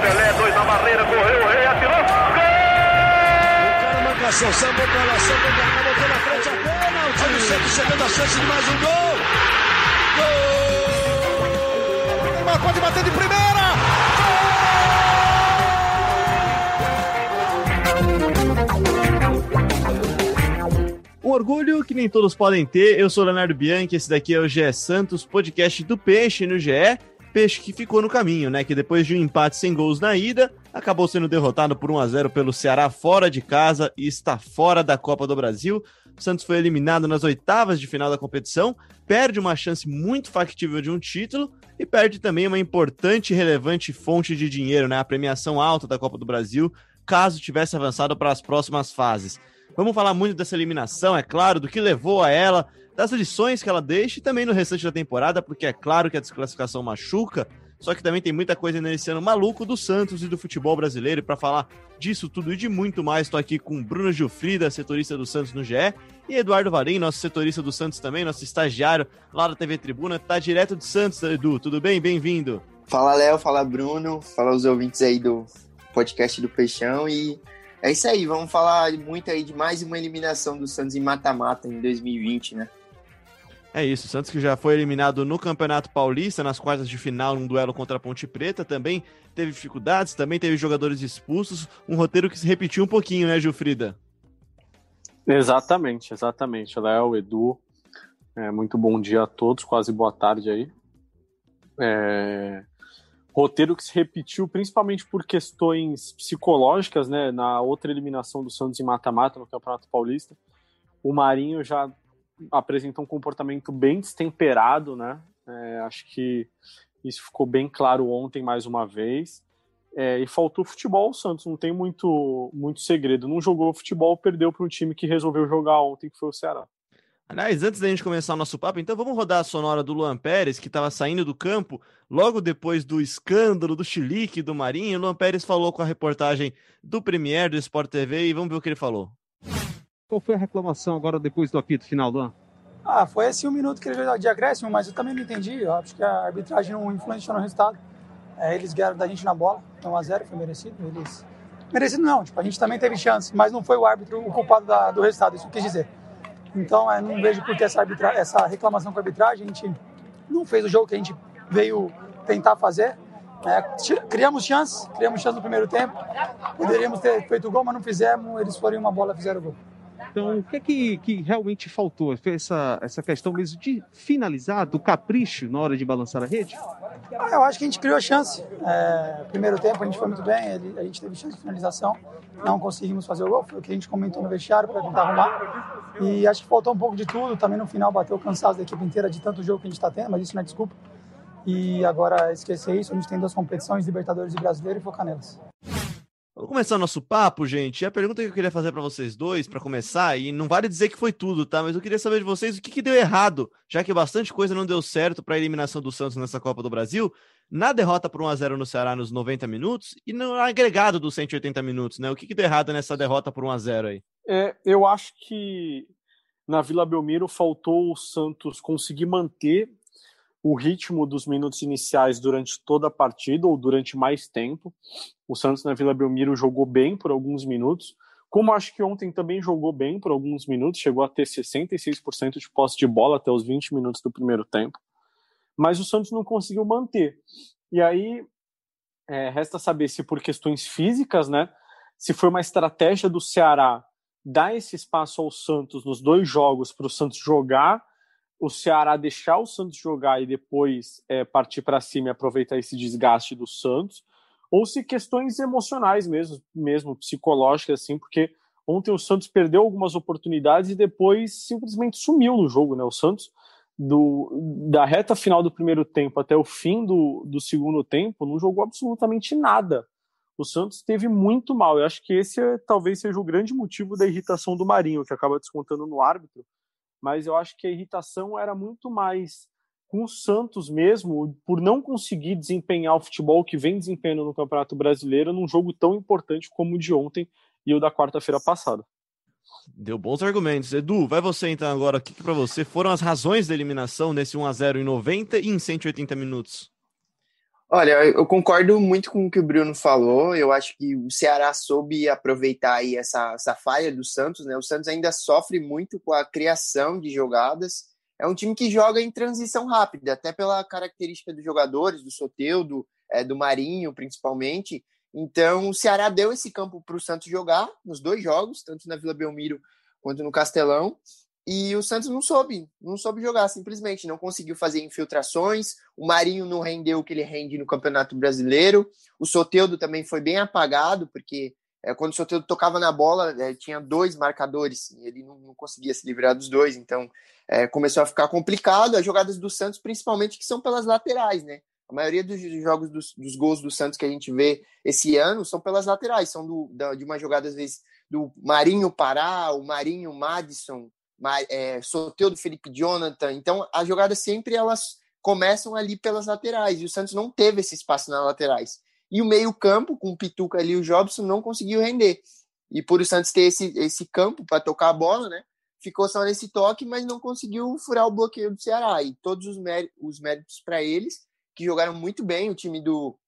Pelé, dois na barreira, correu, o rei atirou. Gol! O cara marcação, sambou pra lá, sambou pra cá, botou na frente a bola. O time sempre chegando a chance de mais um gol. Gol! Pode bater de primeira. Orgulho que nem todos podem ter. Eu sou Leonardo Bianchi, esse daqui é o GE Santos, podcast do Peixe no GE. Peixe que ficou no caminho, né? Que depois de um empate sem gols na ida, acabou sendo derrotado por 1 a 0 pelo Ceará fora de casa e está fora da Copa do Brasil. Santos foi eliminado nas oitavas de final da competição, perde uma chance muito factível de um título e perde também uma importante e relevante fonte de dinheiro, né? A premiação alta da Copa do Brasil, caso tivesse avançado para as próximas fases. Vamos falar muito dessa eliminação, é claro, do que levou a ela, das lições que ela deixa e também no restante da temporada, porque é claro que a desclassificação machuca, só que também tem muita coisa nesse ano maluco do Santos e do futebol brasileiro. E para falar disso tudo e de muito mais, estou aqui com Bruno Gilfrida, setorista do Santos no GE, e Eduardo Varim, nosso setorista do Santos também, nosso estagiário lá da TV Tribuna, tá direto de Santos, Edu. Tudo bem? Bem-vindo. Fala, Léo, fala, Bruno, fala os ouvintes aí do podcast do Peixão e é isso aí, vamos falar muito aí de mais uma eliminação do Santos em mata-mata em 2020, né? É isso, o Santos que já foi eliminado no Campeonato Paulista, nas quartas de final, num duelo contra a Ponte Preta, também teve dificuldades, também teve jogadores expulsos, um roteiro que se repetiu um pouquinho, né, Gilfrida? Exatamente, exatamente. Léo, Edu, é, muito bom dia a todos, quase boa tarde aí. É, roteiro que se repetiu principalmente por questões psicológicas, né? Na outra eliminação do Santos em mata-mata no Campeonato Paulista, o Marinho já apresentou um comportamento bem destemperado, né? É, acho que isso ficou bem claro ontem mais uma vez. É, e faltou futebol, o Santos não tem muito, muito segredo. Não jogou futebol, perdeu para um time que resolveu jogar ontem, que foi o Ceará. Aliás, antes da gente começar o nosso papo, então vamos rodar a sonora do Luan Pérez, que estava saindo do campo logo depois do escândalo do chilique do Marinho. O Luan Pérez falou com a reportagem do Premier do Sport TV e vamos ver o que ele falou. Qual foi a reclamação agora depois do apito final, Luan? Ah, foi esse um minuto que ele veio de acréscimo, mas eu também não entendi. Eu acho que a arbitragem não influenciou no resultado. É, eles ganharam da gente na bola, 1 a 0 foi merecido. Eles... Merecido não, tipo, a gente também teve chance, mas não foi o árbitro o culpado da, do resultado, isso eu quis dizer. Então, é, não vejo por que essa, essa reclamação com a arbitragem. A gente não fez o jogo que a gente veio tentar fazer. É, criamos chance, criamos chance no primeiro tempo. Poderíamos ter feito o gol, mas não fizemos. Eles foram uma bola, fizeram o gol. Então, o que é que, que realmente faltou? Foi essa, essa questão mesmo de finalizar, do capricho na hora de balançar a rede? Ah, eu acho que a gente criou chance. É, primeiro tempo a gente foi muito bem, ele, a gente teve chance de finalização, não conseguimos fazer o gol, foi o que a gente comentou no vestiário para tentar arrumar. E acho que faltou um pouco de tudo, também no final bateu o cansaço da equipe inteira de tanto jogo que a gente está tendo, mas isso não é desculpa. E agora esquecer isso, a gente tem duas competições, Libertadores e Brasileiro, e focar nelas. Vamos começar nosso papo, gente. A pergunta que eu queria fazer para vocês dois, para começar, e não vale dizer que foi tudo, tá? Mas eu queria saber de vocês o que, que deu errado, já que bastante coisa não deu certo para a eliminação do Santos nessa Copa do Brasil, na derrota por 1 a 0 no Ceará nos 90 minutos e no agregado dos 180 minutos, né? O que, que deu errado nessa derrota por 1 a 0 aí? É, eu acho que na Vila Belmiro faltou o Santos conseguir manter o ritmo dos minutos iniciais durante toda a partida ou durante mais tempo. O Santos na Vila Belmiro jogou bem por alguns minutos, como acho que ontem também jogou bem por alguns minutos, chegou a ter 66% de posse de bola até os 20 minutos do primeiro tempo, mas o Santos não conseguiu manter. E aí é, resta saber se por questões físicas, né, se foi uma estratégia do Ceará dar esse espaço ao Santos nos dois jogos para o Santos jogar o Ceará deixar o Santos jogar e depois é, partir para cima e aproveitar esse desgaste do Santos, ou se questões emocionais mesmo, mesmo psicológicas, assim, porque ontem o Santos perdeu algumas oportunidades e depois simplesmente sumiu no jogo, né? O Santos, do, da reta final do primeiro tempo até o fim do, do segundo tempo, não jogou absolutamente nada. O Santos teve muito mal. Eu acho que esse é, talvez seja o grande motivo da irritação do Marinho, que acaba descontando no árbitro, mas eu acho que a irritação era muito mais com o Santos mesmo, por não conseguir desempenhar o futebol que vem desempenhando no Campeonato Brasileiro num jogo tão importante como o de ontem e o da quarta-feira passada. Deu bons argumentos. Edu, vai você então agora. O que, que para você foram as razões da eliminação nesse 1 a 0 em 90 e em 180 minutos? Olha, eu concordo muito com o que o Bruno falou. Eu acho que o Ceará soube aproveitar aí essa, essa falha do Santos, né? O Santos ainda sofre muito com a criação de jogadas. É um time que joga em transição rápida, até pela característica dos jogadores, do Soteudo, é, do Marinho, principalmente. Então, o Ceará deu esse campo para o Santos jogar nos dois jogos, tanto na Vila Belmiro quanto no Castelão. E o Santos não soube, não soube jogar, simplesmente não conseguiu fazer infiltrações. O Marinho não rendeu o que ele rende no Campeonato Brasileiro. O Soteudo também foi bem apagado, porque é, quando o Soteudo tocava na bola, é, tinha dois marcadores e ele não, não, conseguia se livrar dos dois. Então é, começou a ficar complicado. As jogadas do Santos, principalmente, que são pelas laterais, né? A maioria dos jogos dos, dos gols do Santos que a gente vê esse ano são pelas laterais, são do, da, de uma jogada, às vezes, do Marinho Pará, o Marinho Madison é, sorteio do Felipe Jonathan. Então, as jogadas sempre elas começam ali pelas laterais. E o Santos não teve esse espaço nas laterais. E o meio-campo, com o Pituca ali e o Jobson, não conseguiu render. E por o Santos ter esse, esse campo para tocar a bola, né? Ficou só nesse toque, mas não conseguiu furar o bloqueio do Ceará. E todos os, méritos, os méritos para eles, que jogaram muito bem. O time do,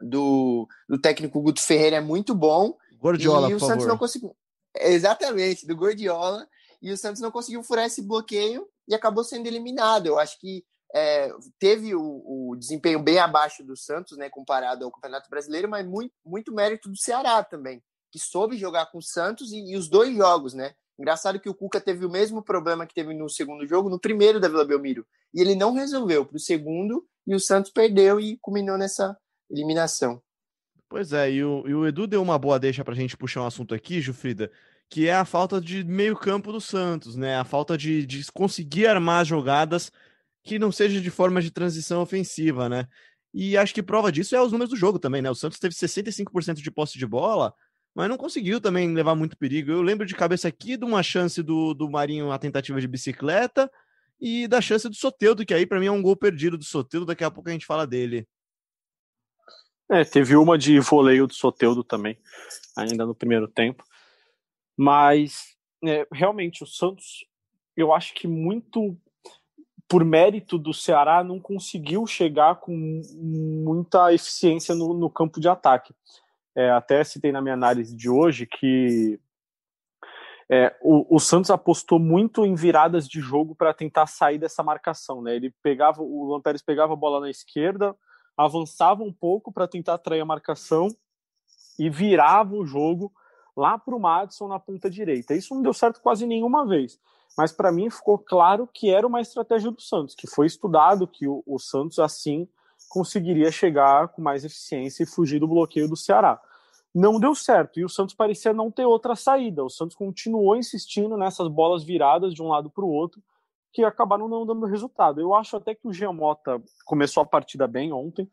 do, do técnico Guto Ferreira é muito bom. Gordiola, e o Santos favor. não conseguiu. Exatamente, do Gordiola e o Santos não conseguiu furar esse bloqueio e acabou sendo eliminado. Eu acho que é, teve o, o, desempenho bem abaixo do Santos, né, comparado ao Campeonato Brasileiro, mas muito, muito mérito do Ceará também, que soube jogar com o Santos e, e, os dois jogos, né? Engraçado que o Cuca teve o mesmo problema que teve no segundo jogo, no primeiro da Vila Belmiro, e ele não resolveu para o segundo e o Santos perdeu e culminou nessa eliminação. Pois é, e o, e o Edu deu uma boa deixa para a gente puxar um assunto aqui, Jufrida, que é a falta de meio campo do Santos, né? A falta de, de conseguir armar jogadas que não seja de forma de transição ofensiva, né? E acho que prova disso é os números do jogo também, né? O Santos teve 65% de posse de bola, mas não conseguiu também levar muito perigo. Eu lembro de cabeça aqui de uma chance do, do Marinho, a tentativa de bicicleta, e da chance do Soteudo, que aí para mim é um gol perdido do Soteudo, daqui a pouco a gente fala dele. É, teve uma de voleio do Soteudo também, ainda no primeiro tempo. Mas é, realmente o Santos, eu acho que muito por mérito do Ceará não conseguiu chegar com muita eficiência no, no campo de ataque. É, até citei na minha análise de hoje que é, o, o, Santos apostou muito em viradas de jogo para tentar sair dessa marcação. Né? Ele pegava, o Luan Pérez pegava a bola na esquerda, avançava um pouco para tentar atrair a marcação e virava o jogo lá para o Madison na ponta direita. Isso não deu certo quase nenhuma vez. Mas para mim ficou claro que era uma estratégia do Santos, que foi estudado que o, o Santos assim conseguiria chegar com mais eficiência e fugir do bloqueio do Ceará. Não deu certo e o Santos parecia não ter outra saída. O Santos continuou insistindo nessas bolas viradas de um lado para o outro, que acabaram não dando resultado. Eu acho até que o Giamota começou a partida bem ontem,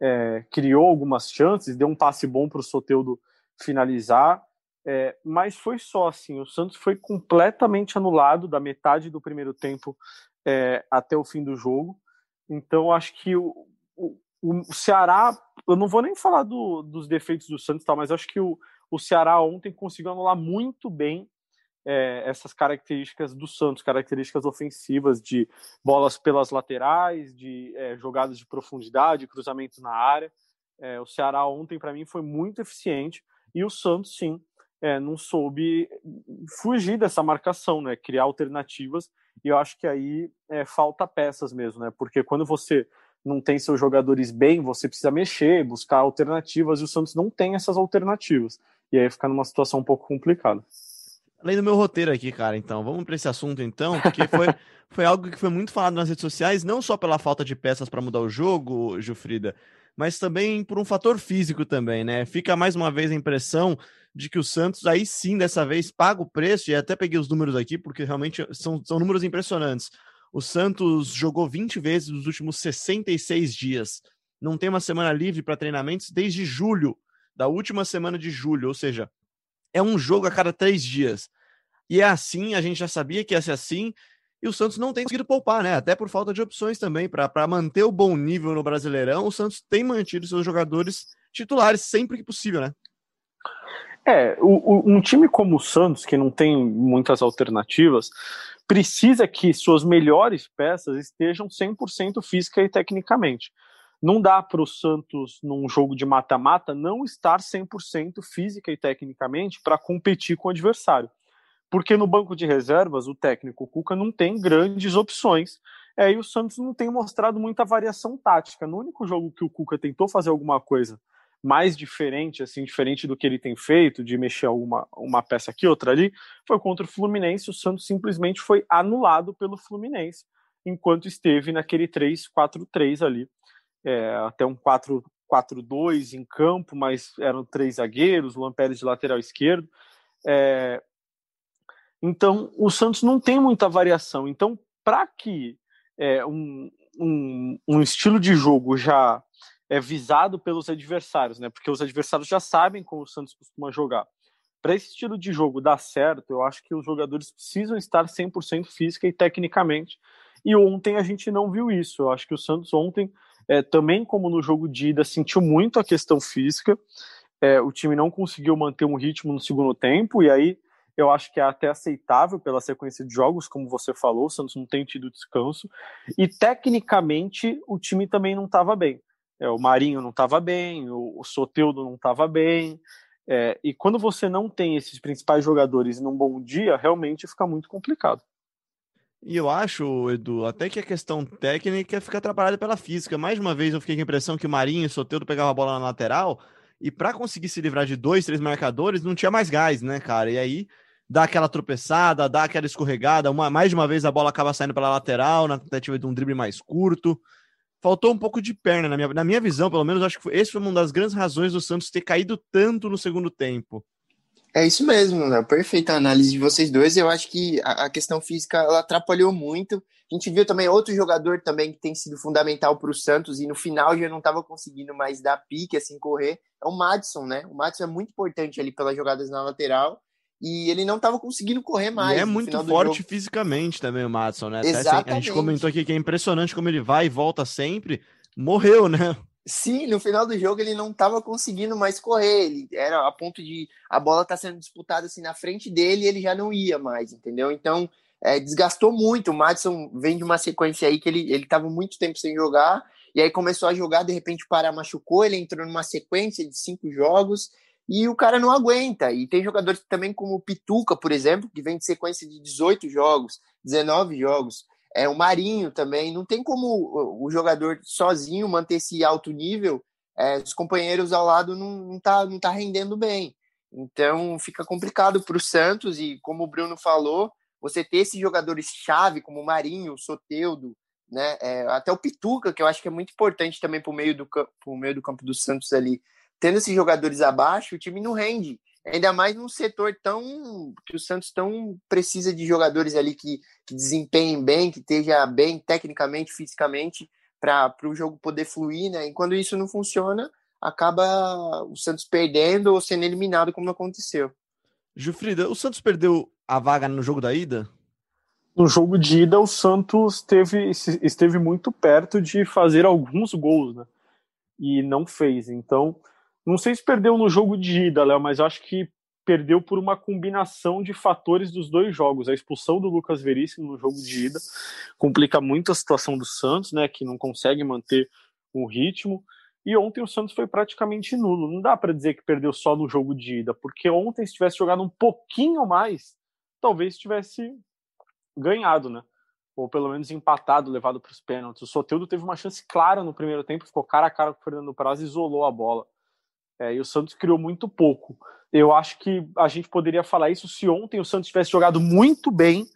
é, criou algumas chances, deu um passe bom para o Soteudo finalizar, é, mas foi só assim, o Santos foi completamente anulado da metade do primeiro tempo é, até o fim do jogo. Então acho que o, o, o Ceará, eu não vou nem falar do, dos defeitos do Santos, tal, mas acho que o, o Ceará ontem conseguiu anular muito bem é, essas características do Santos, características ofensivas de bolas pelas laterais, de é, jogadas de profundidade, cruzamentos na área. É, o Ceará ontem para mim foi muito eficiente e o Santos sim é, não soube fugir dessa marcação, né? Criar alternativas. E eu acho que aí é, falta peças mesmo, né? Porque quando você não tem seus jogadores bem, você precisa mexer, buscar alternativas, e o Santos não tem essas alternativas. E aí fica numa situação um pouco complicada. Além do meu roteiro aqui, cara, então, vamos para esse assunto então, porque foi, foi algo que foi muito falado nas redes sociais, não só pela falta de peças para mudar o jogo, Gilfrida, mas também por um fator físico também, né? Fica mais uma vez a impressão de que o Santos aí sim, dessa vez, paga o preço, e até peguei os números aqui, porque realmente são, são números impressionantes. O Santos jogou 20 vezes nos últimos 66 dias. Não tem uma semana livre para treinamentos desde julho, da última semana de julho, ou seja, é um jogo a cada três dias. E é assim, a gente já sabia que ia ser assim, e o Santos não tem conseguido poupar, né? Até por falta de opções também. Para manter o bom nível no Brasileirão, o Santos tem mantido seus jogadores titulares sempre que possível, né? É, o, o, um time como o Santos, que não tem muitas alternativas, precisa que suas melhores peças estejam 100% física e tecnicamente. Não dá para o Santos, num jogo de mata-mata, não estar 100% física e tecnicamente para competir com o adversário. Porque no banco de reservas, o técnico Cuca não tem grandes opções. É, e o Santos não tem mostrado muita variação tática. No único jogo que o Cuca tentou fazer alguma coisa mais diferente, assim, diferente do que ele tem feito, de mexer alguma uma peça aqui, outra ali, foi contra o Fluminense. O Santos simplesmente foi anulado pelo Fluminense, enquanto esteve naquele 3-4-3 ali é, até um 4-4-2 em campo, mas eram três zagueiros, o Lampérez de lateral esquerdo. É, então, o Santos não tem muita variação. Então, para que é, um, um, um, estilo de jogo já é visado pelos adversários, né? Porque os adversários já sabem como o Santos costuma jogar. Para esse estilo de jogo dar certo, eu acho que os jogadores precisam estar 100% física e tecnicamente. E ontem a gente não viu isso. Eu acho que o Santos ontem é, também, como no jogo de ida, sentiu muito a questão física. É, o time não conseguiu manter um ritmo no segundo tempo, e aí eu acho que é até aceitável pela sequência de jogos, como você falou, o Santos não tem tido descanso. E tecnicamente o time também não estava bem. É, o Marinho não estava bem, o, o Soteudo não estava bem. É, e quando você não tem esses principais jogadores num bom dia, realmente fica muito complicado. E eu acho, Edu, até que a questão técnica fica atrapalhada pela física. Mais uma vez eu fiquei com a impressão que o Marinho e o Soteldo pegavam a bola na lateral e para conseguir se livrar de dois, três marcadores não tinha mais gás, né, cara? E aí dá aquela tropeçada, dá aquela escorregada, uma, mais de uma vez a bola acaba saindo pela lateral na tentativa de um drible mais curto. Faltou um pouco de perna, na minha, na minha visão, pelo menos, acho que foi, esse foi uma das grandes razões do Santos ter caído tanto no segundo tempo. É isso mesmo, né? Perfeita análise de vocês dois. Eu acho que a, a, questão física ela atrapalhou muito. A gente viu também outro jogador também que tem sido fundamental para o Santos e no final já não estava conseguindo mais dar pique, assim, correr. É o Madison, né? O Madison é muito importante ali pelas jogadas na lateral e ele não estava conseguindo correr mais. E é muito forte jogo. fisicamente também o Madison, né? Exatamente. Assim, a gente comentou aqui que é impressionante como ele vai e volta sempre. Morreu, né? Sim, no final do jogo ele não estava conseguindo mais correr. Ele era a ponto de a bola estar tá sendo disputada assim na frente dele e ele já não ia mais, entendeu? Então é, desgastou muito. O Madison vem de uma sequência aí que ele estava muito tempo sem jogar e aí começou a jogar, de repente o Pará machucou, ele entrou numa sequência de cinco jogos e o cara não aguenta. E tem jogadores também como o Pituca, por exemplo, que vem de sequência de 18 jogos, 19 jogos é, o Marinho também. Não tem como o jogador sozinho manter esse alto nível, é, os companheiros ao lado não, não, tá, não tá rendendo bem. Então fica complicado para o Santos e, como o Bruno falou, você ter esses jogadores-chave como Marinho, Soteudo, né, é, até o Pituca, que eu acho que é muito importante também para o meio, do, meio do campo do Santos ali. Tendo esses jogadores abaixo, o time não rende. Ainda mais num setor tão que o Santos tão precisa de jogadores ali que, que desempenhem bem, que esteja bem tecnicamente, fisicamente, para o jogo poder fluir, né? E quando isso não funciona, acaba o Santos perdendo ou sendo eliminado, como aconteceu. Jufrida, o Santos perdeu a vaga no jogo da ida? No jogo de ida, o Santos teve, esteve muito perto de fazer alguns gols, né? E não fez. Então, não sei se perdeu no jogo de ida, Léo, mas acho que perdeu por uma combinação de fatores dos dois jogos. A expulsão do Lucas Veríssimo no jogo de ida complica muito a situação do Santos, né, que não consegue manter o ritmo. E ontem o Santos foi praticamente nulo. Não dá para dizer que perdeu só no jogo de ida, porque ontem, se tivesse jogado um pouquinho mais, talvez tivesse ganhado, né? Ou pelo menos empatado, levado para os pênaltis. O Soteldo teve uma chance clara no primeiro tempo, ficou cara a cara com o Fernando Praz e isolou a bola. É, e o Santos criou muito pouco. Eu acho que a gente poderia falar isso se ontem o Santos tivesse jogado muito bem,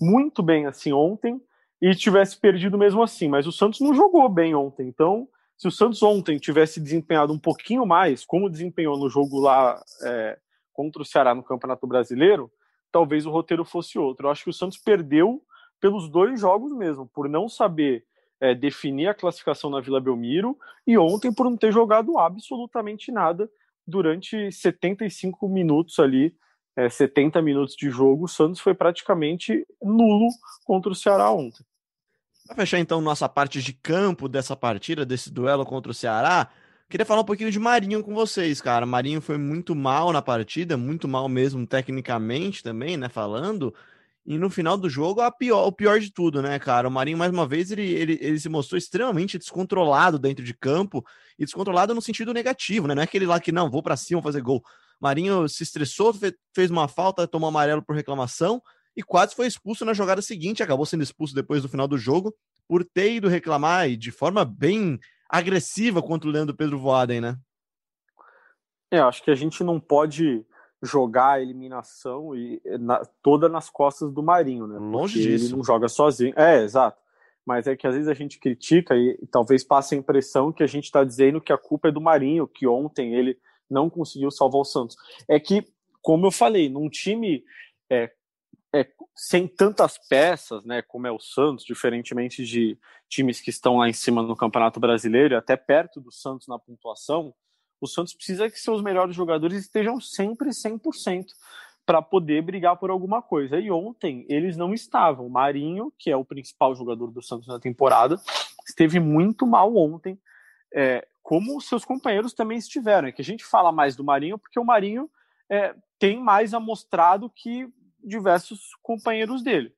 muito bem assim ontem, e tivesse perdido mesmo assim. Mas o Santos não jogou bem ontem. Então, se o Santos ontem tivesse desempenhado um pouquinho mais, como desempenhou no jogo lá é, contra o Ceará no Campeonato Brasileiro, talvez o roteiro fosse outro. Eu acho que o Santos perdeu pelos dois jogos mesmo, por não saber é, definir a classificação na Vila Belmiro e ontem por não ter jogado absolutamente nada durante 75 minutos ali, é, 70 minutos de jogo. O Santos foi praticamente nulo contra o Ceará ontem. Para fechar então nossa parte de campo dessa partida, desse duelo contra o Ceará, Queria falar um pouquinho de Marinho com vocês, cara. Marinho foi muito mal na partida, muito mal mesmo tecnicamente também, né? Falando. E no final do jogo, a pior, o pior de tudo, né, cara? O Marinho, mais uma vez, ele, ele, ele se mostrou extremamente descontrolado dentro de campo e descontrolado no sentido negativo, né? Não é aquele lá que não, vou para cima fazer gol. Marinho se estressou, fez uma falta, tomou amarelo por reclamação e quase foi expulso na jogada seguinte. Acabou sendo expulso depois do final do jogo por ter ido reclamar e de forma bem agressiva contra o Leandro Pedro Voaden, né? É, acho que a gente não pode jogar a eliminação e na, toda nas costas do Marinho, né? Longe Porque disso. Ele não joga sozinho. É, exato. Mas é que às vezes a gente critica e, e talvez passe a impressão que a gente está dizendo que a culpa é do Marinho, que ontem ele não conseguiu salvar o Santos. É que, como eu falei, num time é, é, sem tantas peças, né, como é o Santos, diferentemente de times que estão lá em cima no Campeonato Brasileiro, até perto do Santos na pontuação, o Santos precisa que seus melhores jogadores estejam sempre 100% para poder brigar por alguma coisa. E ontem eles não estavam. Marinho, que é o principal jogador do Santos na temporada, esteve muito mal ontem, é, como seus companheiros também estiveram. É que a gente fala mais do Marinho porque o Marinho é, tem mais amostrado que diversos companheiros dele.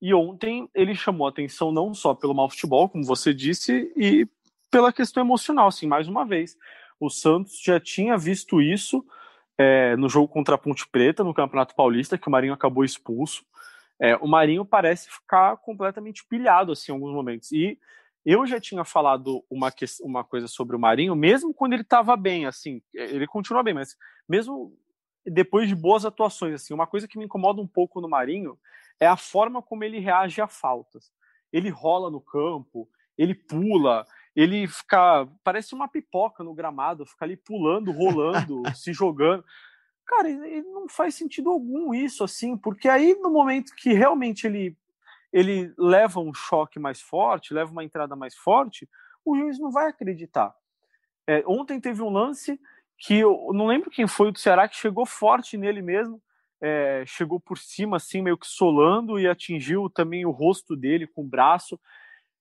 E ontem ele chamou atenção não só pelo mau futebol, como você disse, e pela questão emocional, assim, mais uma vez. O Santos já tinha visto isso é, no jogo contra a Ponte Preta, no Campeonato Paulista, que o Marinho acabou expulso. É, o Marinho parece ficar completamente pilhado, assim, em alguns momentos. E eu já tinha falado uma, uma coisa sobre o Marinho, mesmo quando ele estava bem, assim, ele continua bem, mas mesmo depois de boas atuações, assim, uma coisa que me incomoda um pouco no Marinho é a forma como ele reage a faltas. Ele rola no campo, ele pula, ele fica parece uma pipoca no gramado, fica ali pulando, rolando, se jogando. Cara, ele não faz sentido algum isso assim, porque aí no momento que realmente ele ele leva um choque mais forte, leva uma entrada mais forte, o juiz não vai acreditar. É, ontem teve um lance que eu não lembro quem foi do Ceará que chegou forte nele mesmo, é, chegou por cima, assim, meio que solando e atingiu também o rosto dele com o braço.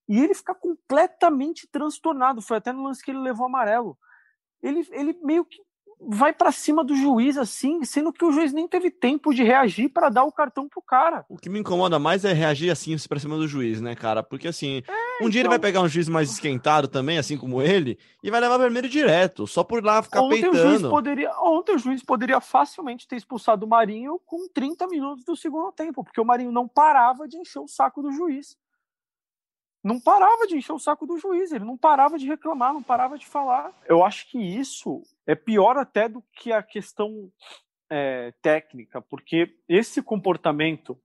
E ele fica completamente transtornado. Foi até no lance que ele levou amarelo. Ele, ele meio que vai para cima do juiz assim, sendo que o juiz nem teve tempo de reagir para dar o cartão pro cara. O que me incomoda mais é reagir assim para cima do juiz, né, cara? Porque assim, é, um então... dia ele vai então pegar um juiz mais esquentado também, assim como ele, e vai levar vermelho direto, só por lá ficar ontem peitando. O juiz poderia, ontem o juiz poderia facilmente ter expulsado o Marinho com 30 minutos do segundo tempo, porque o Marinho não parava de encher o saco do juiz não parava de encher o saco do juiz, ele não parava de reclamar, não parava de falar. Eu acho que isso é pior até do que a questão é, técnica, porque esse comportamento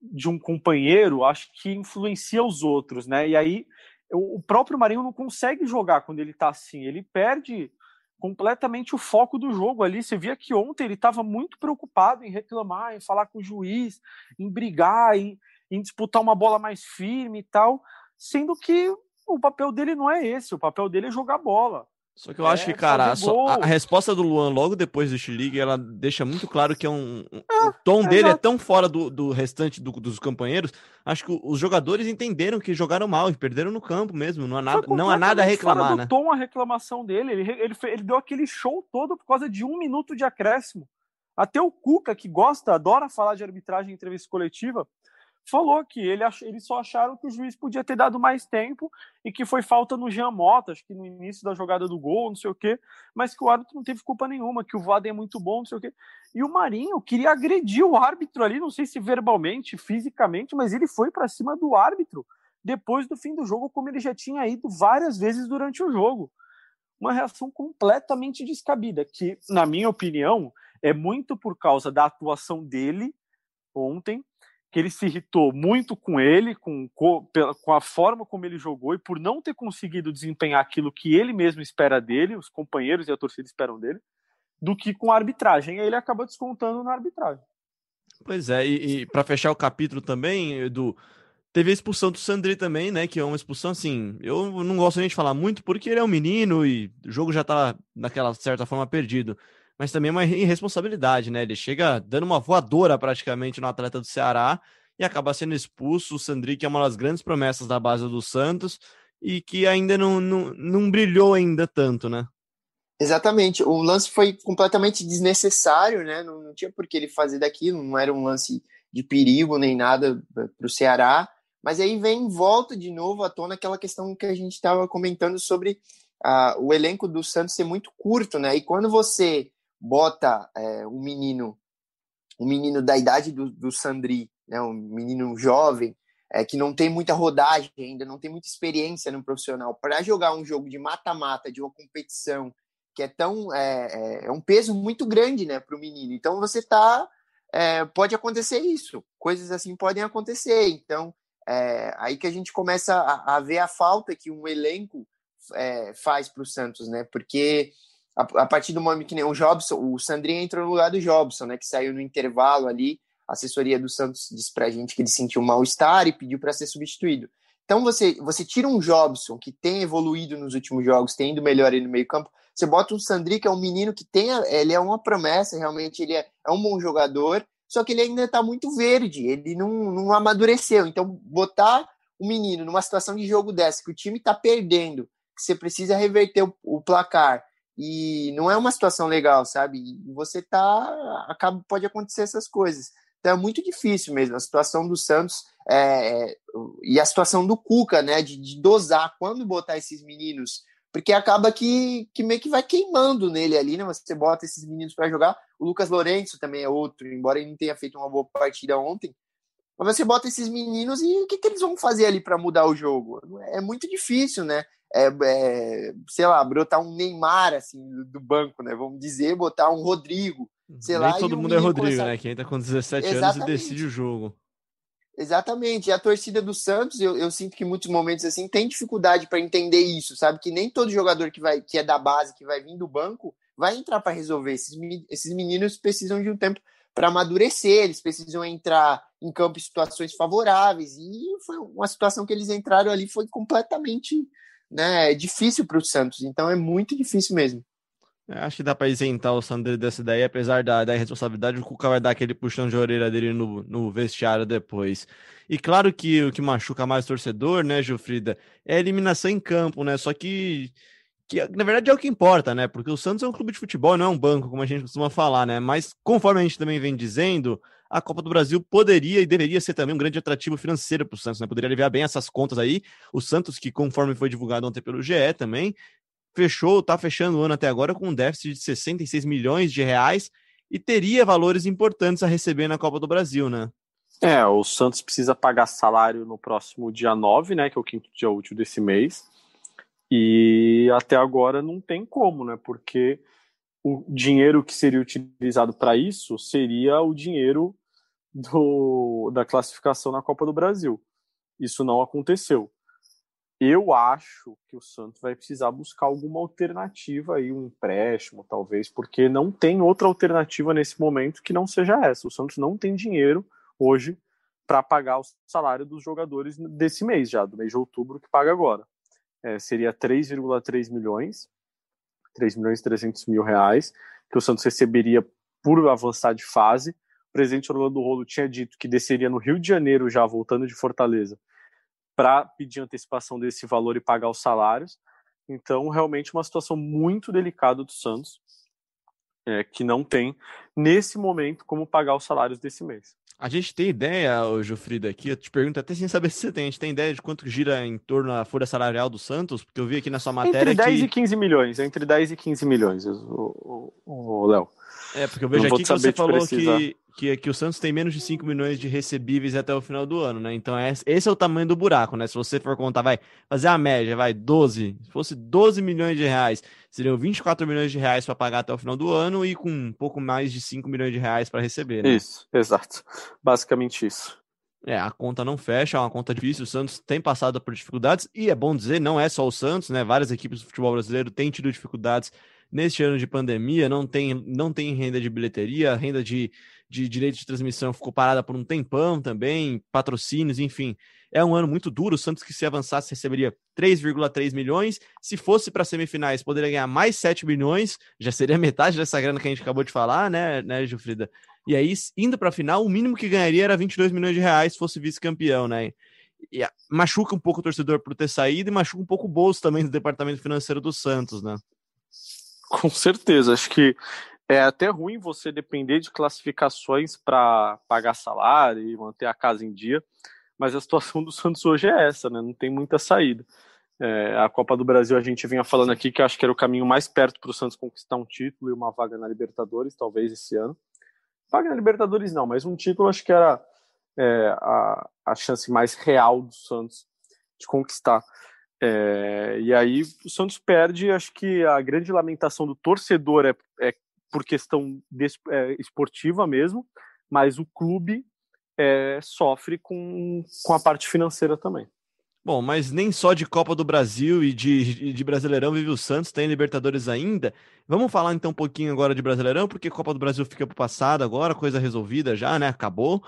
de um companheiro acho que influencia os outros, né? E aí o próprio Marinho não consegue jogar quando ele tá assim, ele perde completamente o foco do jogo ali. Você via que ontem ele estava muito preocupado em reclamar, em falar com o juiz, em brigar, em, em disputar uma bola mais firme e tal, sendo que o papel dele não é esse, o papel dele é jogar bola. Só que eu é, acho que, cara, a, a, resposta do Luan logo depois do Chiliga, ela deixa muito claro que é um. é, o tom é dele é tão fora do, do restante do, dos companheiros. Acho que os jogadores entenderam que jogaram mal e perderam no campo mesmo. Não há nada, não há nada a reclamar, fora né? tom a reclamação dele. Ele, ele, ele deu aquele show todo por causa de um minuto de acréscimo. Até o Cuca, que gosta, adora falar de arbitragem em entrevista coletiva, falou que ele ach, eles só acharam que o juiz podia ter dado mais tempo e que foi falta no Jean Mota, acho que no início da jogada do gol, não sei o quê, mas que o árbitro não teve culpa nenhuma, que o Vaden é muito bom, não sei o quê. E o Marinho queria agredir o árbitro ali, não sei se verbalmente, fisicamente, mas ele foi para cima do árbitro depois do fim do jogo, como ele já tinha ido várias vezes durante o jogo. Uma reação completamente descabida, que, na minha opinião, é muito por causa da atuação dele ontem que ele se irritou muito com ele, com, com a forma como ele jogou e por não ter conseguido desempenhar aquilo que ele mesmo espera dele, os companheiros e a torcida esperam dele, do que com a arbitragem. E aí ele acaba descontando na arbitragem. Pois é, e, e para fechar o capítulo também, Edu, teve a expulsão do Sandri também, né? Que é uma expulsão assim. Eu não gosto nem de falar muito porque ele é um menino e o jogo já tá daquela certa forma perdido mas também é uma irresponsabilidade, né? Ele chega dando uma voadora praticamente no atleta do Ceará e acaba sendo expulso. O Sandri, que é uma das grandes promessas da base do Santos e que ainda não, não, não brilhou ainda tanto, né? Exatamente. O lance foi completamente desnecessário, né? Não, não tinha por que ele fazer daquilo, não era um lance de perigo nem nada para o Ceará. Mas aí vem volta de novo à tona aquela questão que a gente estava comentando sobre uh, o elenco do Santos ser muito curto, né? E quando você bota é, um menino, um menino da idade do, do Sandri, né? Um menino jovem, é, que não tem muita rodagem ainda, não tem muita experiência no profissional, para jogar um jogo de mata-mata, de uma competição que é tão é, é, é um peso muito grande, né, para o menino. Então você tá é, pode acontecer isso, coisas assim podem acontecer. Então é, aí que a gente começa a, a, ver a falta que um elenco é, faz para o Santos, né? Porque a, a, partir do momento que nem o Jobson, o Sandrinho entrou no lugar do Jobson, né? Que saiu no intervalo ali. A assessoria do Santos disse para a gente que ele sentiu mal-estar e pediu para ser substituído. Então você, você tira um Jobson que tem evoluído nos últimos jogos, tem ido melhor aí no meio-campo. Você bota um Sandri, que é um menino que tem, ele é uma promessa, realmente ele é, é um bom jogador, só que ele ainda está muito verde, ele não, não amadureceu. Então, botar o menino numa situação de jogo dessa, que o time está perdendo, que você precisa reverter o, o, placar, e não é uma situação legal, sabe? E você tá. Acaba, pode acontecer essas coisas. Então é muito difícil mesmo. A situação do Santos é, é e a situação do Cuca, né? De, de dosar quando botar esses meninos porque acaba que, que meio que vai queimando nele ali, né? Você bota esses meninos para jogar. O Lucas Lourenço também é outro, embora ele não tenha feito uma boa partida ontem. Mas você bota esses meninos e o que, que eles vão fazer ali para mudar o jogo? É muito difícil, né? É, é, sei lá, brotar um Neymar assim do banco, né? Vamos dizer, botar um Rodrigo, sei Nem lá. todo mundo é Rodrigo, começar... né? Quem entra com 17 Exatamente. anos e decide o jogo. Exatamente. E a torcida do Santos, eu, eu sinto que em muitos momentos assim tem dificuldade para entender isso, sabe? Que nem todo jogador que vai que é da base, que vai vir do banco, vai entrar para resolver. Esses, esses meninos precisam de um tempo para amadurecer, eles precisam entrar em campo em situações favoráveis. E foi uma situação que eles entraram ali foi completamente né, difícil para o Santos. Então é muito difícil mesmo. É, acho que dá para isentar o Sandro dessa daí, apesar da, da responsabilidade, o Cuca vai dar aquele puxão de orelha dele no, no vestiário depois. E claro que o que machuca mais o torcedor, né, Gilfrida, é a eliminação em campo, né? Só que, que, na verdade, é o que importa, né? Porque o Santos é um clube de futebol, não é um banco, como a gente costuma falar, né? Mas conforme a gente também vem dizendo, a Copa do Brasil poderia e deveria ser também um grande atrativo financeiro para o Santos, né? Poderia aliviar bem essas contas aí. O Santos, que conforme foi divulgado ontem pelo GE também, fechou, está fechando o ano até agora com um déficit de 66 milhões de reais e teria valores importantes a receber na Copa do Brasil, né? É, o Santos precisa pagar salário no próximo dia 9, né, que é o quinto dia útil desse mês. E até agora não tem como, né? Porque o dinheiro que seria utilizado para isso seria o dinheiro do, da classificação na Copa do Brasil. Isso não aconteceu. Eu acho que o Santos vai precisar buscar alguma alternativa aí, um empréstimo, talvez, porque não tem outra alternativa nesse momento que não seja essa. O Santos não tem dinheiro hoje para pagar o salário dos jogadores desse mês já, do mês de outubro, que paga agora. É, seria 3,3 milhões, 3 milhões e 300 mil reais, que o Santos receberia por avançar de fase. O presidente Orlando Rolo tinha dito que desceria no Rio de Janeiro já, voltando de Fortaleza, para pedir antecipação desse valor e pagar os salários. Então, realmente, uma situação muito delicada do Santos, é, que não tem, nesse momento, como pagar os salários desse mês. A gente tem ideia, Jofrida, aqui, eu te pergunto até sem saber se você tem, a gente tem ideia de quanto gira em torno da folha salarial do Santos? Porque eu vi aqui na sua matéria Entre 10 que... e 15 milhões, entre 10 e 15 milhões, o, Léo. É, porque eu vejo aqui que você falou que, que, que o Santos tem menos de 5 milhões de recebíveis até o final do ano, né? Então é, esse é o tamanho do buraco, né? Se você for contar, vai fazer a média, vai 12. Se fosse 12 milhões de reais, seriam 24 milhões de reais para pagar até o final do ano e com um pouco mais de 5 milhões de reais para receber, né? Isso, exato. Basicamente isso. É, a conta não fecha, é uma conta difícil. O Santos tem passado por dificuldades e é bom dizer, não é só o Santos, né? Várias equipes do futebol brasileiro têm tido dificuldades neste ano de pandemia, não tem, não tem renda de bilheteria, renda de, de direito de transmissão ficou parada por um tempão também, patrocínios, enfim. É um ano muito duro. O Santos, que se avançasse, receberia 3,3 milhões. Se fosse para semifinais, poderia ganhar mais 7 milhões, já seria metade dessa grana que a gente acabou de falar, né, né Gilfrida? E aí, indo para a final, o mínimo que ganharia era 22 milhões de reais se fosse vice-campeão, né? E machuca um pouco o torcedor por ter saído e machuca um pouco o bolso também do departamento financeiro do Santos, né? Com certeza, acho que é até ruim você depender de classificações para pagar salário e manter a casa em dia, mas a situação do Santos hoje é essa, né? Não tem muita saída. É, a Copa do Brasil a gente vinha falando aqui que acho que era o caminho mais perto para o Santos conquistar um título e uma vaga na Libertadores, talvez esse ano. Vaga na Libertadores não, mas um título acho que era é, a, a chance mais real do Santos de conquistar. É, e aí o Santos perde, acho que a grande lamentação do torcedor é, é por questão de, é, esportiva mesmo, mas o clube é, sofre com, com a parte financeira também. Bom, mas nem só de Copa do Brasil e de, de Brasileirão vive o Santos, tem Libertadores ainda. Vamos falar então um pouquinho agora de Brasileirão, porque Copa do Brasil fica para o passado agora, coisa resolvida já, né? Acabou.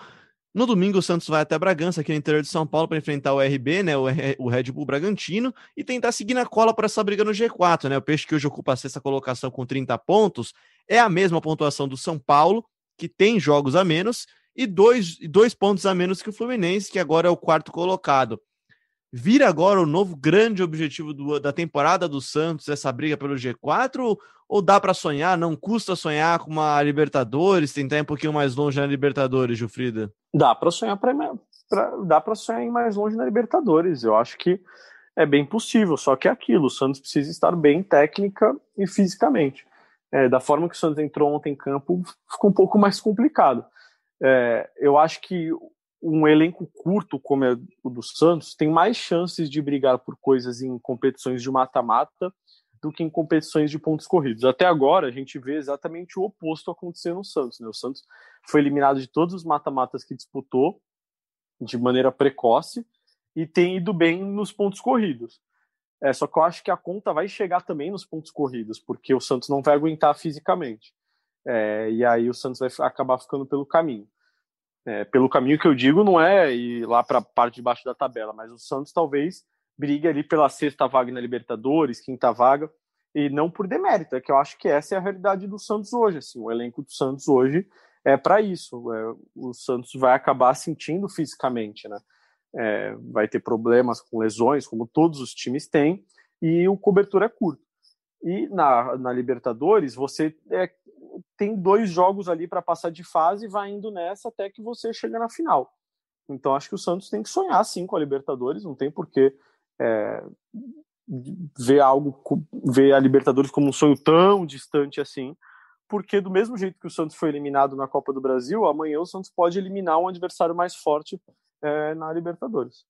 No domingo, o Santos vai até Bragança, aqui no interior de São Paulo, para enfrentar o RB, né, o, Red Bull Bragantino, e tentar seguir na cola para essa briga no G4. Né? O Peixe que hoje ocupa a sexta colocação com 30 pontos é a mesma pontuação do São Paulo, que tem jogos a menos, e dois, dois pontos a menos que o Fluminense, que agora é o quarto colocado vira agora o novo grande objetivo do, da temporada do Santos, essa briga pelo G4? Ou, dá para sonhar? Não custa sonhar com uma Libertadores, tentar ir um pouquinho mais longe na Libertadores, Gilfrida? Dá para sonhar pra, dá para sonhar em mais longe na Libertadores. Eu acho que é bem possível, só que é aquilo, o Santos precisa estar bem técnica e fisicamente. É, da forma que o Santos entrou ontem em campo, ficou um pouco mais complicado. É, eu acho que um elenco curto como é o do Santos tem mais chances de brigar por coisas em competições de mata-mata do que em competições de pontos corridos. Até agora a gente vê exatamente o oposto acontecer no Santos. Né? O Santos foi eliminado de todos os mata-matas que disputou de maneira precoce e tem ido bem nos pontos corridos. É, só que eu acho que a conta vai chegar também nos pontos corridos, porque o Santos não vai aguentar fisicamente. É, e aí o Santos vai acabar ficando pelo caminho. É, pelo caminho que eu digo, não é ir lá para a parte de baixo da tabela, mas o Santos talvez brigue ali pela sexta vaga na Libertadores, quinta vaga, e não por demérito, é que eu acho que essa é a realidade do Santos hoje. Assim, o elenco do Santos hoje é para isso. É, o Santos vai acabar sentindo fisicamente, né? É, vai ter problemas com lesões, como todos os times têm, e o cobertor é curto. E na, na Libertadores, você é, tem dois jogos ali para passar de fase e vai indo nessa até que você chega na final. Então acho que o Santos tem que sonhar sim com a Libertadores, não tem porquê é, ver algo, ver a Libertadores como um sonho tão distante assim, porque do mesmo jeito que o Santos foi eliminado na Copa do Brasil, amanhã o Santos pode eliminar um adversário mais forte é, na Libertadores.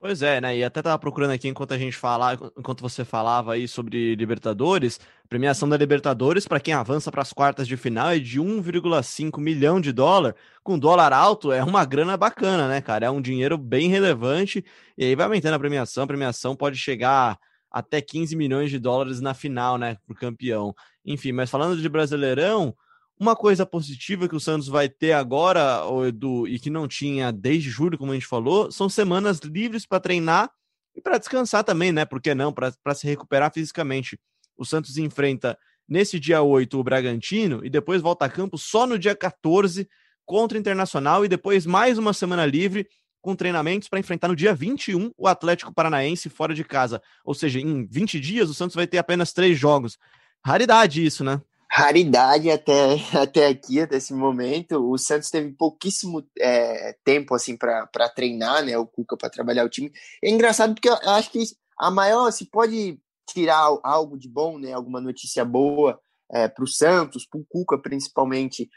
Pois é, né? E até tava procurando aqui enquanto a gente falava, enquanto você falava aí sobre Libertadores, premiação da Libertadores para quem avança para as quartas de final é de 1,5 milhão de dólar. Com dólar alto é uma grana bacana, né, cara? É um dinheiro bem relevante e aí vai aumentando a premiação. A premiação pode chegar até 15 milhões de dólares na final, né, pro campeão. Enfim, mas falando de Brasileirão, uma coisa positiva que o Santos vai ter agora, Edu, e que não tinha desde julho, como a gente falou, são semanas livres para treinar e para descansar também, né? Por que não? Para se recuperar fisicamente. O Santos enfrenta nesse dia 8 o Bragantino e depois volta a campo só no dia 14 contra o Internacional e depois mais uma semana livre com treinamentos para enfrentar no dia 21 o Atlético Paranaense fora de casa. Ou seja, em 20 dias o Santos vai ter apenas três jogos. Raridade isso, né? Raridade até, até aqui, até esse momento. O Santos teve pouquíssimo é, tempo assim para treinar, né? O Cuca para trabalhar o time. É engraçado porque eu acho que a maior se pode tirar algo de bom, né? Alguma notícia boa é, para o Santos, para o Cuca principalmente.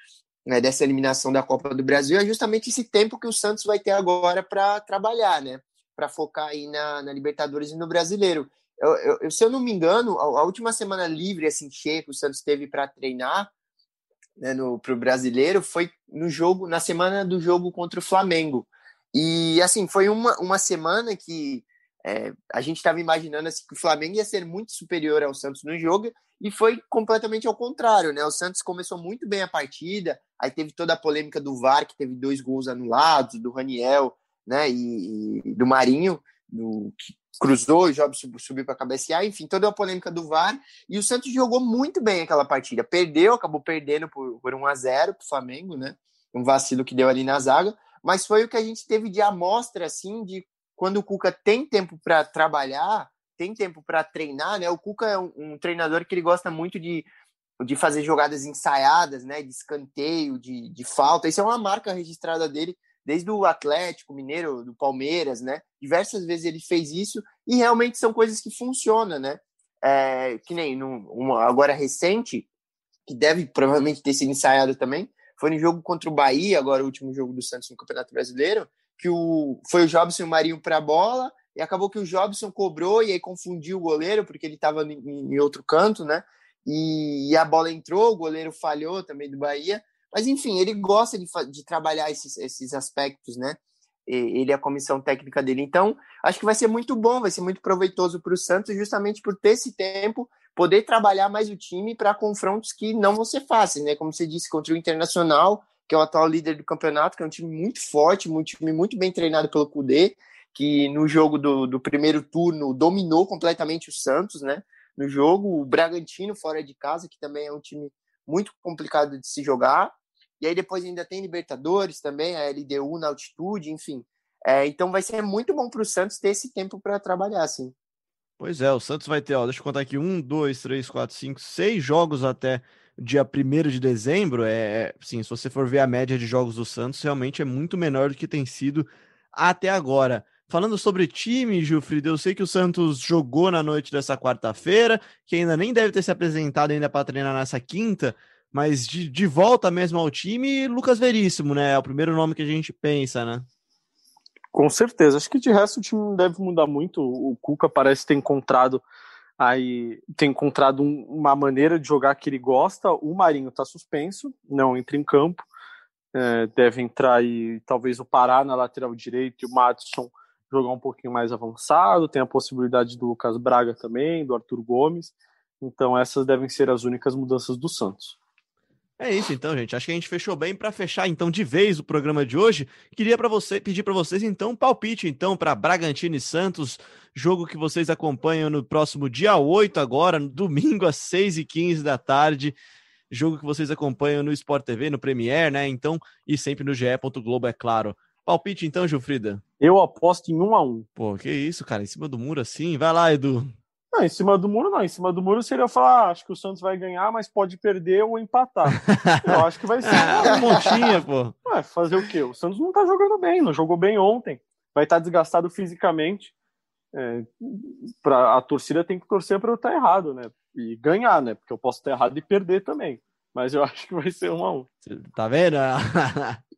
Né, dessa eliminação da Copa do Brasil é justamente esse tempo que o Santos vai ter agora para trabalhar, né? Para focar aí na, na Libertadores e no Brasileiro. Eu, eu, se eu não me engano, a, a, última semana livre, assim, cheia que o Santos teve para treinar né, para o brasileiro foi no jogo, na semana do jogo contra o Flamengo. E assim, foi uma, uma semana que é, a gente estava imaginando assim, que o Flamengo ia ser muito superior ao Santos no jogo, e foi completamente ao contrário, né? O Santos começou muito bem a partida, aí teve toda a polêmica do VAR, que teve dois gols anulados, do Raniel, né? E, e do Marinho, do, que cruzou, o Jobs subiu para cabecear, enfim, toda a polêmica do VAR. E o Santos jogou muito bem aquela partida. Perdeu, acabou perdendo por, por 1 a 0 para o Flamengo, né? Um vacilo que deu ali na zaga. Mas foi o que a gente teve de amostra, assim, de quando o Cuca tem tempo para trabalhar, tem tempo para treinar, né? O Cuca é um, um, treinador que ele gosta muito de, de fazer jogadas ensaiadas, né? De escanteio, de, de falta. Isso é uma marca registrada dele desde o Atlético Mineiro, do Palmeiras, né? Diversas vezes ele fez isso e realmente são coisas que funcionam, né? É, que nem num, agora recente, que deve provavelmente ter sido ensaiado também, foi no jogo contra o Bahia, agora o último jogo do Santos no Campeonato Brasileiro, que o, foi o Jobson e o Marinho para a bola, e acabou que o Jobson cobrou e aí confundiu o goleiro, porque ele estava em, em, outro canto, né? E, e, a bola entrou, o goleiro falhou também do Bahia. Mas, enfim, ele gosta de, de trabalhar esses, esses aspectos, né? Ele é a comissão técnica dele. Então, acho que vai ser muito bom, vai ser muito proveitoso para o Santos, justamente por ter esse tempo, poder trabalhar mais o time para confrontos que não vão ser fáceis, né? Como você disse, contra o Internacional, que é o atual líder do campeonato, que é um time muito forte, um time muito bem treinado pelo Cudê, que no jogo do, do primeiro turno dominou completamente o Santos, né? No jogo, o Bragantino fora de casa, que também é um time muito complicado de se jogar. E aí depois ainda tem Libertadores também, a LDU na altitude, enfim. É, então vai ser muito bom para o Santos ter esse tempo para trabalhar, assim. Pois é, o Santos vai ter, ó, deixa eu contar aqui, um, dois, três, quatro, cinco, seis jogos até dia 1 de dezembro. É, sim, se você for ver a média de jogos do Santos, realmente é muito menor do que tem sido até agora. Falando sobre time, Gilfrido, eu sei que o Santos jogou na noite dessa quarta-feira, que ainda nem deve ter se apresentado ainda para treinar nessa quinta, mas de, de volta mesmo ao time, Lucas Veríssimo, né? É o primeiro nome que a gente pensa, né? Com certeza. Acho que de resto o time não deve mudar muito. O Cuca parece ter encontrado aí tem encontrado um, uma maneira de jogar que ele gosta. O Marinho está suspenso, não entra em campo. É, deve entrar aí talvez o Pará na lateral direita e o Madison jogar um pouquinho mais avançado. Tem a possibilidade do Lucas Braga também, do Arthur Gomes. Então essas devem ser as únicas mudanças do Santos. É isso então, gente. Acho que a gente fechou bem para fechar então de vez o programa de hoje. Queria para você pedir para vocês então um palpite então para Bragantino e Santos, jogo que vocês acompanham no próximo dia 8 agora, no domingo às 6h15 da tarde. Jogo que vocês acompanham no Sport TV, no Premiere, né? Então, e sempre no ge.globo, é claro. Palpite então, Gilfrida? Eu aposto em 1 a 1 Pô, que isso, cara, em cima do muro assim. Vai lá, Edu. Não, em cima do muro não. Em cima do muro seria falar, ah, acho que o Santos vai ganhar, mas pode perder ou empatar. Eu acho que vai ser. É, montinha, pô. Ué, fazer o quê? O Santos não tá jogando bem, não jogou bem ontem. Vai estar tá desgastado fisicamente. É, pra, a torcida tem que torcer para eu estar errado, né? E ganhar, né? Porque eu posso estar errado e perder também. Mas eu acho que vai ser um a um. Tá vendo?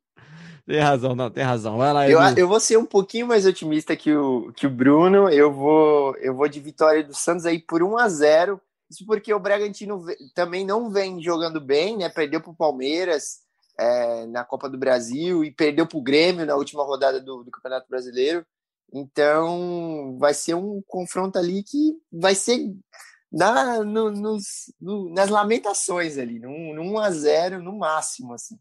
Tem razão, não, tem razão. Vai lá, eu, eu vou ser um pouquinho mais otimista que o, que o Bruno. Eu vou, eu vou de vitória do Santos aí por 1 a 0 Isso porque o Bragantino também não vem jogando bem, né? Perdeu para o Palmeiras é, na Copa do Brasil e perdeu para o Grêmio na última rodada do, do Campeonato Brasileiro. Então vai ser um confronto ali que vai ser na, no, nos, no, nas lamentações ali, num, num 1 a 0 no máximo, assim.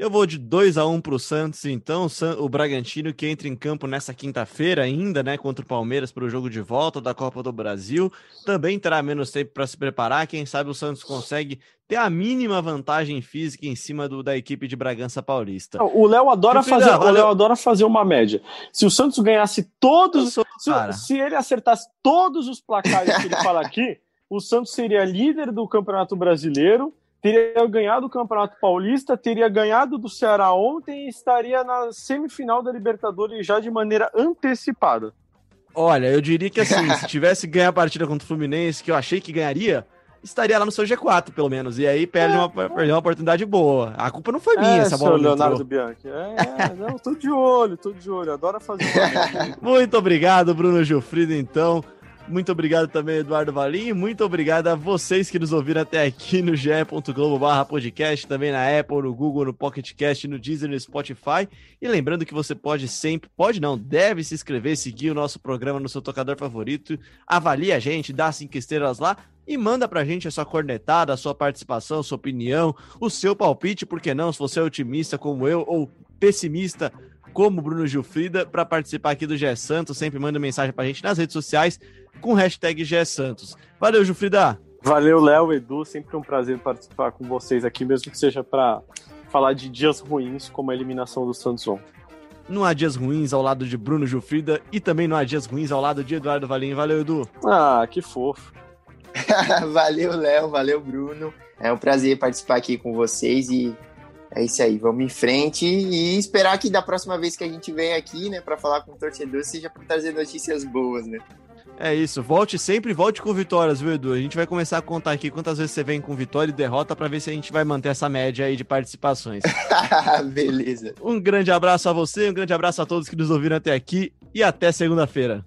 Eu vou de 2 a 1 um para o Santos, então. O Bragantino que entra em campo nessa quinta-feira ainda, né? Contra o Palmeiras para o jogo de volta da Copa do Brasil. Também terá menos tempo para se preparar. Quem sabe o Santos consegue ter a mínima vantagem física em cima do, da equipe de Bragança Paulista. O Léo adora fazer, o Léo adora fazer uma média. Se o Santos ganhasse todos, sou, se, se ele acertasse todos os placares que ele fala aqui, o Santos seria líder do Campeonato Brasileiro teria ganhado o Campeonato Paulista, teria ganhado do Ceará ontem e estaria na semifinal da Libertadores já de maneira antecipada. Olha, eu diria que assim, se tivesse ganho a partida contra o Fluminense, que eu achei que ganharia, estaria lá no seu G4, pelo menos. E aí perde, uma, perde uma oportunidade boa. A culpa não foi minha, é, essa bola. Leonardo Bianchi. É, é, não, tô de olho, tô de olho. Adora fazer. Muito obrigado, Bruno Gilfrido, então. Muito obrigado também, Eduardo Valim. Muito obrigado a vocês que nos ouviram até aqui no ge.globo podcast, também na Apple, no Google, no Pocket Cast, no Deezer, no Spotify. E lembrando que você pode sempre, pode não, deve se inscrever, seguir o nosso programa no seu tocador favorito, avalie a gente, dá cinco estrelas lá e manda pra gente a sua cornetada, a sua participação, a sua opinião, o seu palpite, por que não, se você é otimista como eu ou pessimista como Bruno Gilfrida, para participar aqui do GE Santos. Sempre manda mensagem para a gente nas redes sociais com hashtag GE Santos. Valeu, Gilfrida! Valeu, Léo, Edu. Sempre um prazer participar com vocês aqui, mesmo que seja para falar de dias ruins, como a eliminação do Santos ontem. não há dias ruins ao lado de Bruno Jufrida e também não há dias ruins ao lado de Eduardo Valim. Valeu, Edu. Ah, que fofo. valeu, Léo, valeu, Bruno. É um prazer participar aqui com vocês e é isso aí, vamos em frente e esperar que da próxima vez que a gente vem aqui, né, para falar com o torcedor, seja para trazer notícias boas, né? É isso, volte sempre, volte com vitórias, viu, Edu? A gente vai começar a contar aqui quantas vezes você vem com vitória e derrota para ver se a gente vai manter essa média aí de participações. Beleza. Um grande abraço a você, um grande abraço a todos que nos ouviram até aqui e até segunda-feira.